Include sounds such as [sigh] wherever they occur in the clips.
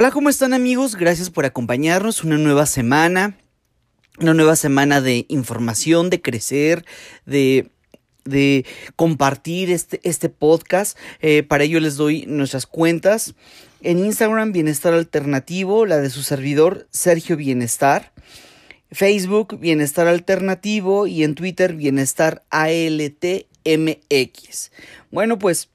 Hola, ¿cómo están amigos? Gracias por acompañarnos una nueva semana, una nueva semana de información, de crecer, de de compartir este, este podcast. Eh, para ello les doy nuestras cuentas. En Instagram, Bienestar Alternativo, la de su servidor, Sergio Bienestar. Facebook, Bienestar Alternativo. Y en Twitter, Bienestar ALTMX. Bueno, pues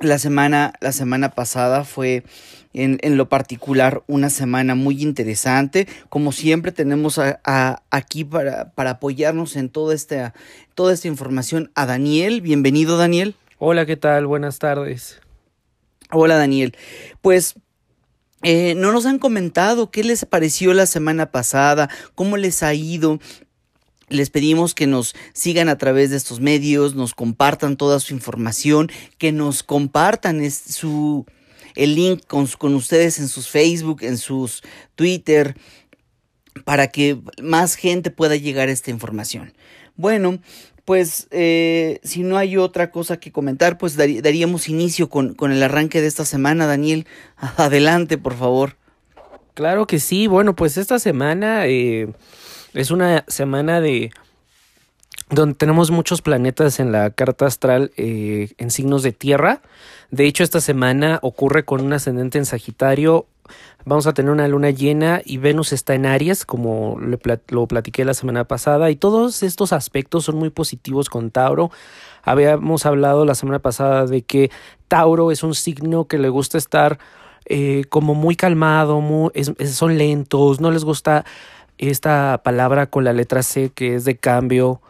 la semana, la semana pasada fue en, en, lo particular una semana muy interesante. Como siempre tenemos a, aquí para, para, apoyarnos en toda esta, toda esta información a Daniel. Bienvenido Daniel. Hola, ¿qué tal? Buenas tardes. Hola Daniel. Pues eh, no nos han comentado qué les pareció la semana pasada, cómo les ha ido, les pedimos que nos sigan a través de estos medios, nos compartan toda su información, que nos compartan su, el link con, ustedes en sus Facebook, en sus Twitter, para que más gente pueda llegar a esta información. Bueno, pues eh, si no hay otra cosa que comentar, pues daríamos inicio con, con, el arranque de esta semana. Daniel, [laughs] adelante, por favor. Claro que sí. Bueno, pues esta semana eh, es una semana de donde tenemos muchos planetas en la carta astral eh, en signos de tierra. De hecho, esta semana ocurre con un ascendente en Sagitario. Vamos a tener una luna llena y Venus está en Aries, como lo platiqué la semana pasada. Y todos estos aspectos son muy positivos con Tauro. Habíamos hablado la semana pasada de que Tauro es un signo que le gusta estar eh, como muy calmado, muy, son lentos, no les gusta esta palabra con la letra C que es de cambio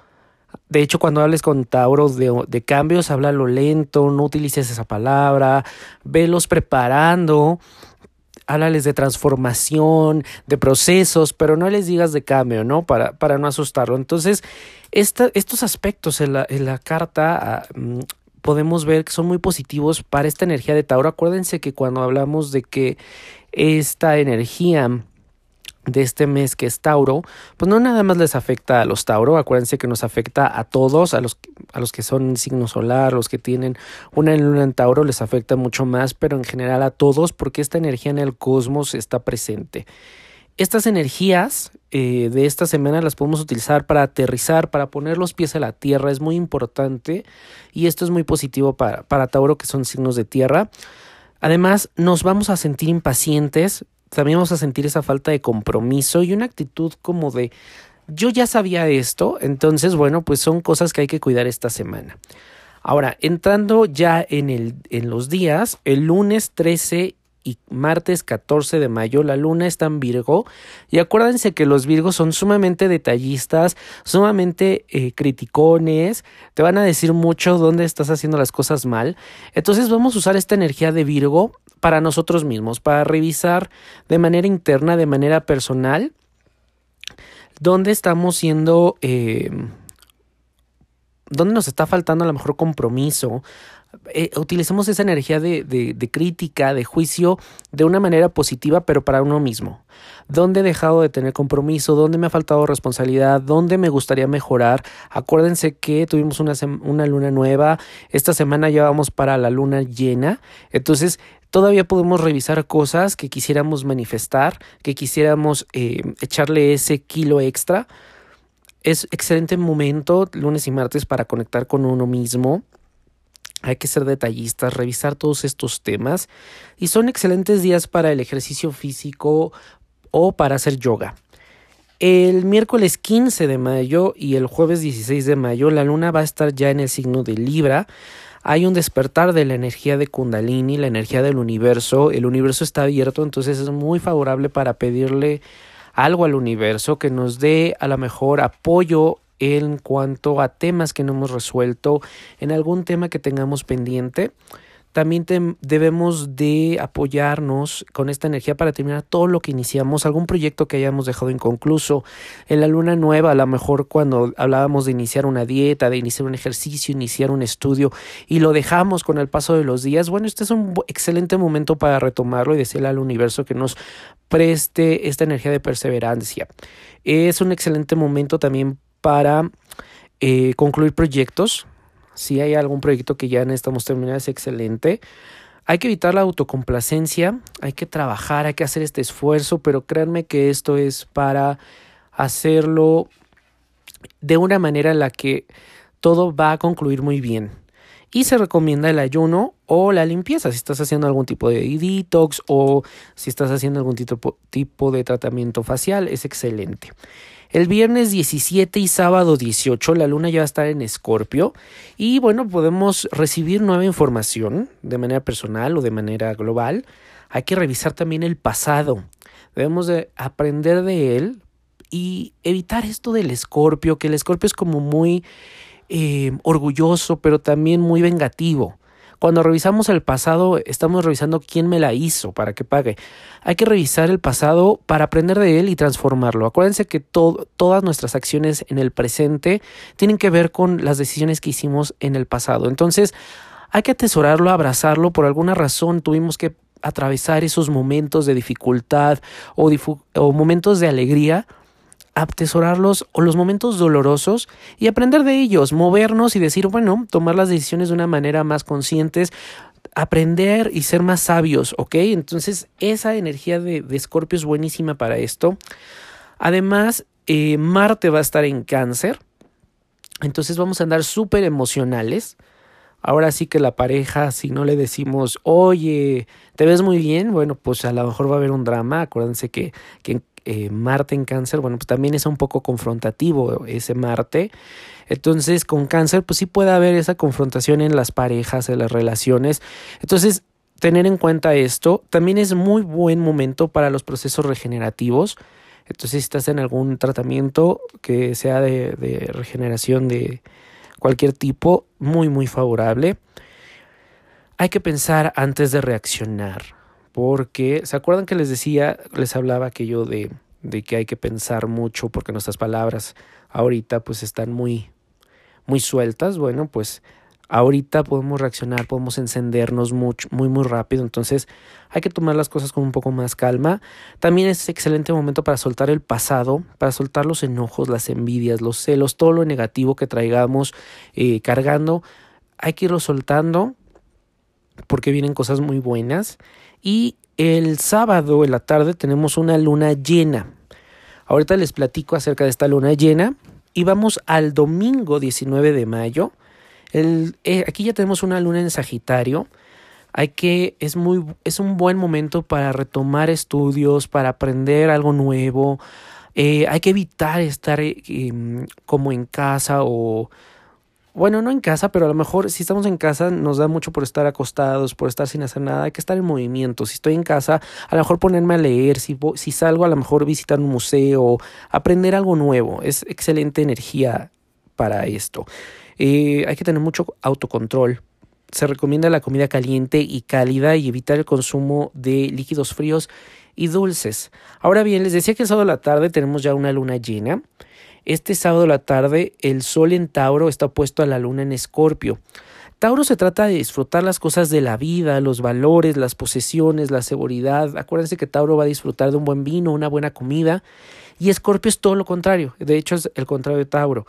de hecho, cuando hables con Tauro de, de cambios, háblalo lento, no utilices esa palabra, velos preparando, háblales de transformación, de procesos, pero no les digas de cambio, ¿no? Para, para no asustarlo. Entonces, estos aspectos en la, en la carta ah, mm, podemos ver que son muy positivos para esta energía de Tauro. Acuérdense que cuando hablamos de que esta energía de este mes que es Tauro, pues no nada más les afecta a los Tauro, acuérdense que nos afecta a todos, a los, a los que son signo solar, los que tienen una luna en Tauro les afecta mucho más, pero en general a todos porque esta energía en el cosmos está presente. Estas energías eh, de esta semana las podemos utilizar para aterrizar, para poner los pies a la tierra, es muy importante y esto es muy positivo para, para Tauro que son signos de tierra. Además, nos vamos a sentir impacientes, también vamos a sentir esa falta de compromiso y una actitud como de yo ya sabía esto, entonces bueno, pues son cosas que hay que cuidar esta semana. Ahora, entrando ya en, el, en los días, el lunes 13 y martes 14 de mayo la luna está en Virgo y acuérdense que los Virgos son sumamente detallistas, sumamente eh, criticones, te van a decir mucho dónde estás haciendo las cosas mal. Entonces vamos a usar esta energía de Virgo para nosotros mismos, para revisar de manera interna, de manera personal, dónde estamos siendo... Eh, dónde nos está faltando a lo mejor compromiso, eh, utilicemos esa energía de, de, crítica, de juicio, de una manera positiva, pero para uno mismo. ¿Dónde he dejado de tener compromiso? ¿Dónde me ha faltado responsabilidad? ¿Dónde me gustaría mejorar? Acuérdense que tuvimos una, una luna nueva. Esta semana ya vamos para la luna llena. Entonces, todavía podemos revisar cosas que quisiéramos manifestar, que quisiéramos eh, echarle ese kilo extra. Es excelente momento, lunes y martes, para conectar con uno mismo hay que ser detallistas, revisar todos estos temas y son excelentes días para el ejercicio físico o para hacer yoga. El miércoles 15 de mayo y el jueves 16 de mayo la luna va a estar ya en el signo de Libra. Hay un despertar de la energía de Kundalini, la energía del universo. El universo está abierto, entonces es muy favorable para pedirle algo al universo que nos dé a lo mejor apoyo en cuanto a temas que no hemos resuelto, en algún tema que tengamos pendiente. También debemos de apoyarnos con esta energía para terminar todo lo que iniciamos, algún proyecto que hayamos dejado inconcluso. En la luna nueva, a lo mejor cuando hablábamos de iniciar una dieta, de iniciar un ejercicio, iniciar un estudio y lo dejamos con el paso de los días, bueno, este es un excelente momento para retomarlo y decirle al universo que nos preste esta energía de perseverancia. Es un excelente momento también para eh, concluir proyectos. Si hay algún proyecto que ya necesitamos terminar, es excelente. Hay que evitar la autocomplacencia, hay que trabajar, hay que hacer este esfuerzo, pero créanme que esto es para hacerlo de una manera en la que todo va a concluir muy bien. Y se recomienda el ayuno o la limpieza si estás haciendo algún tipo de detox o si estás haciendo algún tipo, de tratamiento facial, es excelente. El viernes 17 y sábado 18 la luna ya va a estar en Escorpio y bueno, podemos recibir nueva información de manera personal o de manera global. Hay que revisar también el pasado. Debemos de aprender de él y evitar esto del Escorpio, que el Escorpio es como muy eh, orgulloso, pero también muy vengativo. Cuando revisamos el pasado, estamos revisando quién me la hizo para que pague. Hay que revisar el pasado para aprender de él y transformarlo. Acuérdense que todas nuestras acciones en el presente tienen que ver con las decisiones que hicimos en el pasado. Entonces, hay que atesorarlo, abrazarlo. Por alguna razón tuvimos que atravesar esos momentos de dificultad o, o momentos de alegría atesorarlos o los momentos dolorosos y aprender de ellos, movernos y decir, bueno, tomar las decisiones de una manera más conscientes, aprender y ser más sabios, ¿ok? Entonces esa energía de, de Scorpio es buenísima para esto. Además, eh, Marte va a estar en cáncer, entonces vamos a andar súper emocionales. Ahora sí que la pareja, si no le decimos, oye, te ves muy bien, bueno, pues a lo mejor va a haber un drama. Acuérdense que, que eh, Marte en cáncer, bueno, pues también es un poco confrontativo ese Marte. Entonces, con cáncer, pues sí puede haber esa confrontación en las parejas, en las relaciones. Entonces, tener en cuenta esto, también es muy buen momento para los procesos regenerativos. Entonces, si estás en algún tratamiento que sea de, de regeneración de cualquier tipo, muy, muy favorable. Hay que pensar antes de reaccionar porque, ¿se acuerdan que les decía, les hablaba aquello de, de que hay que pensar mucho porque nuestras palabras ahorita pues están muy, muy sueltas? Bueno, pues ahorita podemos reaccionar, podemos encendernos mucho, muy, muy rápido. Entonces hay que tomar las cosas con un poco más calma. También es excelente momento para soltar el pasado, para soltar los enojos, las envidias, los celos, todo lo negativo que traigamos eh, cargando. Hay que irlo soltando porque vienen cosas muy buenas. Y el sábado en la tarde tenemos una luna llena. Ahorita les platico acerca de esta luna llena. Y vamos al domingo 19 de mayo. El, eh, aquí ya tenemos una luna en Sagitario. Hay que, es muy, es un buen momento para retomar estudios, para aprender algo nuevo. Eh, hay que evitar estar eh, em, como en casa o bueno, no en casa, pero a lo mejor si estamos en casa nos da mucho por estar acostados, por estar sin hacer nada, hay que estar en movimiento. Si estoy en casa, a lo mejor ponerme a leer, si, salgo a lo mejor visitar un museo, aprender algo nuevo. Es excelente energía para esto. Eh, hay que tener mucho autocontrol. Se recomienda la comida caliente y cálida y evitar el consumo de líquidos fríos y dulces. Ahora bien, les decía que el sábado de la tarde tenemos ya una luna llena. Este sábado a la tarde el Sol en Tauro está opuesto a la Luna en Escorpio. Tauro se trata de disfrutar las cosas de la vida, los valores, las posesiones, la seguridad. Acuérdense que Tauro va a disfrutar de un buen vino, una buena comida. Y Escorpio es todo lo contrario. De hecho, es el contrario de Tauro.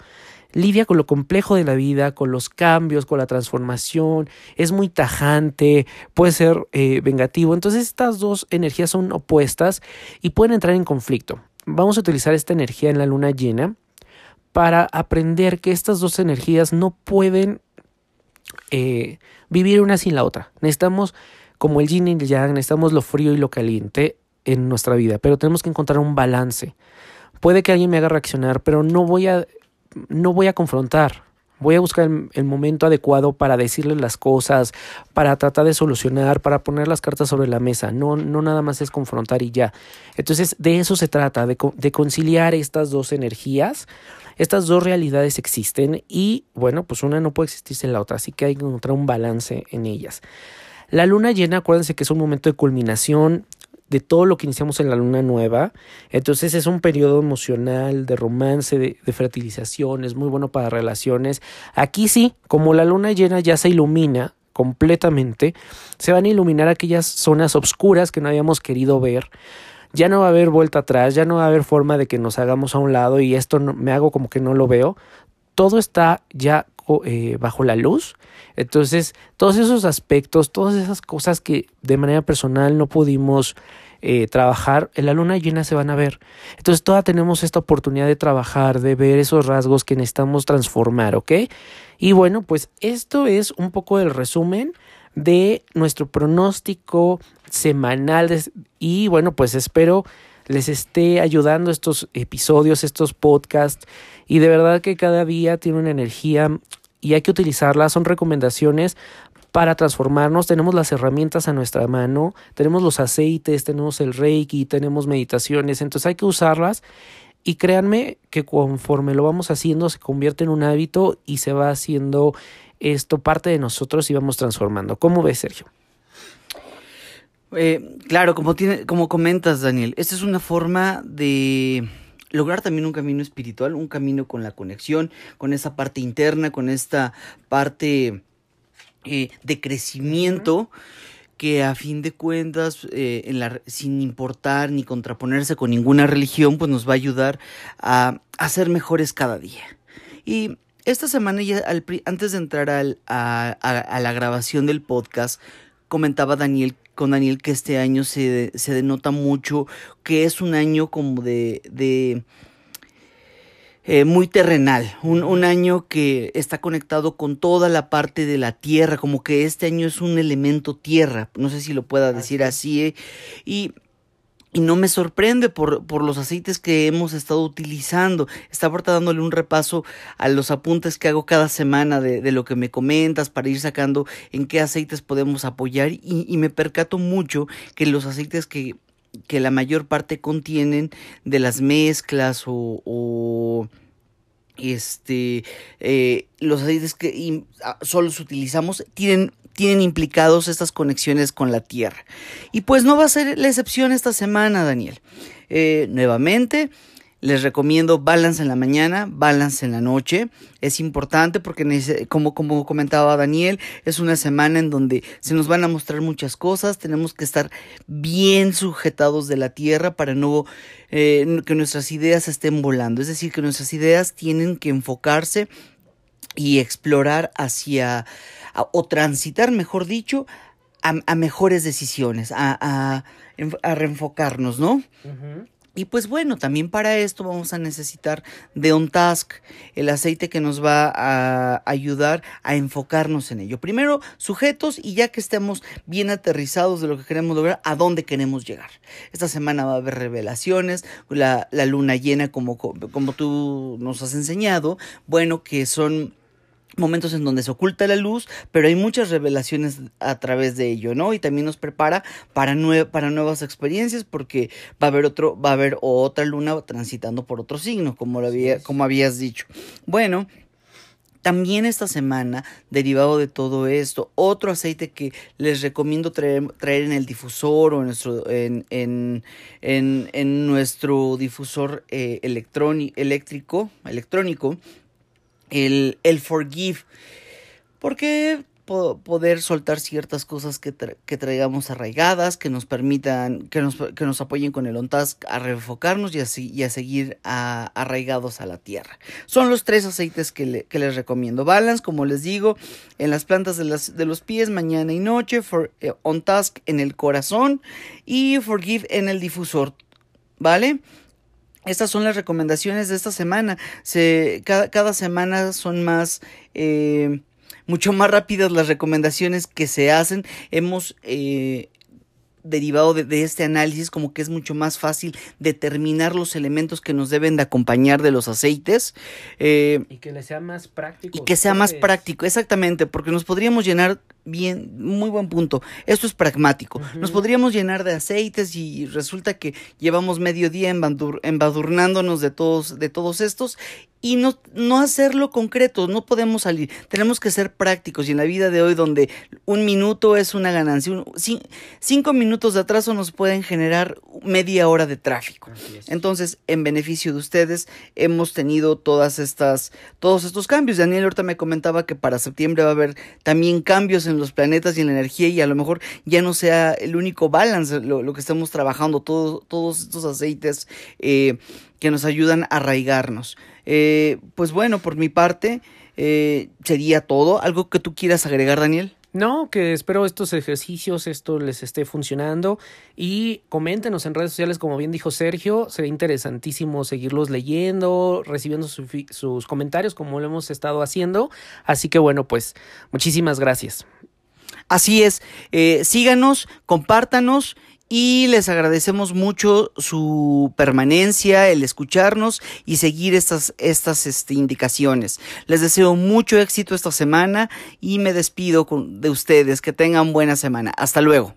Lidia con lo complejo de la vida, con los cambios, con la transformación, es muy tajante, puede ser eh, vengativo. Entonces estas dos energías son opuestas y pueden entrar en conflicto. Vamos a utilizar esta energía en la luna llena para aprender que estas dos energías no pueden eh, vivir una sin la otra. Necesitamos, como el yin y el yang, necesitamos lo frío y lo caliente en nuestra vida, pero tenemos que encontrar un balance. Puede que alguien me haga reaccionar, pero no voy a, no voy a confrontar. Voy a buscar el, momento adecuado para decirles las cosas, para tratar de solucionar, para poner las cartas sobre la mesa. No, no nada más es confrontar y ya. Entonces, de eso se trata, de, de conciliar estas dos energías estas dos realidades existen y bueno, pues una no puede existir sin la otra, así que hay que encontrar un balance en ellas. La luna llena, acuérdense que es un momento de culminación de todo lo que iniciamos en la luna nueva. Entonces es un periodo emocional, de romance, de, de, fertilización, es muy bueno para relaciones. Aquí sí, como la luna llena ya se ilumina completamente, se van a iluminar aquellas zonas oscuras que no habíamos querido ver ya no va a haber vuelta atrás, ya no va a haber forma de que nos hagamos a un lado y esto me hago como que no lo veo. Todo está ya eh, bajo la luz. Entonces, todos esos aspectos, todas esas cosas que de manera personal no pudimos eh, trabajar, en la luna llena se van a ver. Entonces, toda tenemos esta oportunidad de trabajar, de ver esos rasgos que necesitamos transformar, ¿ok? Y bueno, pues esto es un poco el resumen de nuestro pronóstico semanal y bueno, pues espero les esté ayudando estos episodios, estos podcasts y de verdad que cada día tiene una energía y hay que utilizarla, son recomendaciones para transformarnos, tenemos las herramientas a nuestra mano, tenemos los aceites, tenemos el reiki, tenemos meditaciones, entonces hay que usarlas. Y créanme que conforme lo vamos haciendo se convierte en un hábito y se va haciendo esto parte de nosotros y vamos transformando. ¿Cómo ves, Sergio? Eh, claro, como, tiene, como comentas, Daniel, esta es una forma de lograr también un camino espiritual, un camino con la conexión, con esa parte interna, con esta parte eh, de crecimiento que a fin de cuentas, eh, en la, sin importar ni contraponerse con ninguna religión, pues nos va a ayudar a, a ser mejores cada día. Y esta semana, ya antes de entrar al, a, a, la grabación del podcast, comentaba Daniel con Daniel que este año se, se denota mucho que es un año como de, de eh, muy terrenal, un, un, año que está conectado con toda la parte de la tierra, como que este año es un elemento tierra, no sé si lo pueda decir así, eh, y y no me sorprende por, por, los aceites que hemos estado utilizando. Estaba dándole un repaso a los apuntes que hago cada semana de, de, lo que me comentas para ir sacando en qué aceites podemos apoyar y, y me percato mucho que los aceites que, que, la mayor parte contienen de las mezclas o, o este eh, los aceites que solo utilizamos tienen tienen implicados estas conexiones con la Tierra. Y pues no va a ser la excepción esta semana, Daniel. Eh, nuevamente, les recomiendo balance en la mañana, balance en la noche. Es importante porque, como, como comentaba Daniel, es una semana en donde se nos van a mostrar muchas cosas. Tenemos que estar bien sujetados de la tierra para no eh, que nuestras ideas estén volando. Es decir, que nuestras ideas tienen que enfocarse y explorar hacia o transitar, mejor dicho, a, mejores decisiones, a, a, reenfocarnos, ¿no? Y pues bueno, también para esto vamos a necesitar de un task, el aceite que nos va a ayudar a enfocarnos en ello. Primero, sujetos y ya que estemos bien aterrizados de lo que queremos lograr, a dónde queremos llegar. Esta semana va a haber revelaciones, la, la luna llena como, como tú nos has enseñado, bueno, que son momentos en donde se oculta la luz, pero hay muchas revelaciones a través de ello, ¿no? Y también nos prepara para, para nuevas experiencias porque va a haber otro, va a haber otra luna transitando por otro signo, como lo había, como habías dicho. Bueno, también esta semana, derivado de todo esto, otro aceite que les recomiendo traer, traer en el difusor o en nuestro, en, en, en, nuestro difusor eh, eléctrico, electrónico el, el forgive. Porque poder soltar ciertas cosas que, que, traigamos arraigadas, que nos permitan, que nos, que nos apoyen con el OnTask a reenfocarnos y a, y a seguir arraigados a la tierra. Son los tres aceites que, que, les recomiendo. Balance, como les digo, en las plantas de, las, de los pies, mañana y noche, eh, OnTask en el corazón y Forgive en el difusor. ¿Vale? Estas son las recomendaciones de esta semana. Se, cada, cada semana son más... Eh, mucho más rápidas las recomendaciones que se hacen. Hemos eh, derivado de, este análisis como que es mucho más fácil determinar los elementos que nos deben de acompañar de los aceites. Eh, y que le sea más práctico. Y que sea más práctico, exactamente, porque nos podríamos llenar bien, muy buen punto. Esto es pragmático. Nos podríamos llenar de aceites y resulta que llevamos medio día embadurnándonos de todos, de todos estos y no, no hacerlo concreto, no podemos salir. Tenemos que ser prácticos y en la vida de hoy donde un minuto es una ganancia, cinco minutos de atraso nos pueden generar media hora de tráfico. Entonces, en beneficio de ustedes, hemos tenido todas estas, todos estos cambios. Daniel ahorita me comentaba que para septiembre va a haber también cambios en los planetas y en la energía y a lo mejor ya no sea el único balance lo, que estamos trabajando, todos estos aceites eh, que nos ayudan a arraigarnos. Eh, pues bueno, por mi parte, eh, sería todo. ¿Algo que tú quieras agregar, Daniel? No, que espero estos ejercicios, esto les esté funcionando y coméntenos en redes sociales, como bien dijo Sergio, sería interesantísimo seguirlos leyendo, recibiendo sus comentarios como lo hemos estado haciendo. Así que bueno, pues muchísimas gracias. Así es, eh, síganos, compártanos y les agradecemos mucho su permanencia, el escucharnos y seguir estas, estas este, indicaciones. Les deseo mucho éxito esta semana y me despido de ustedes. Que tengan buena semana. Hasta luego.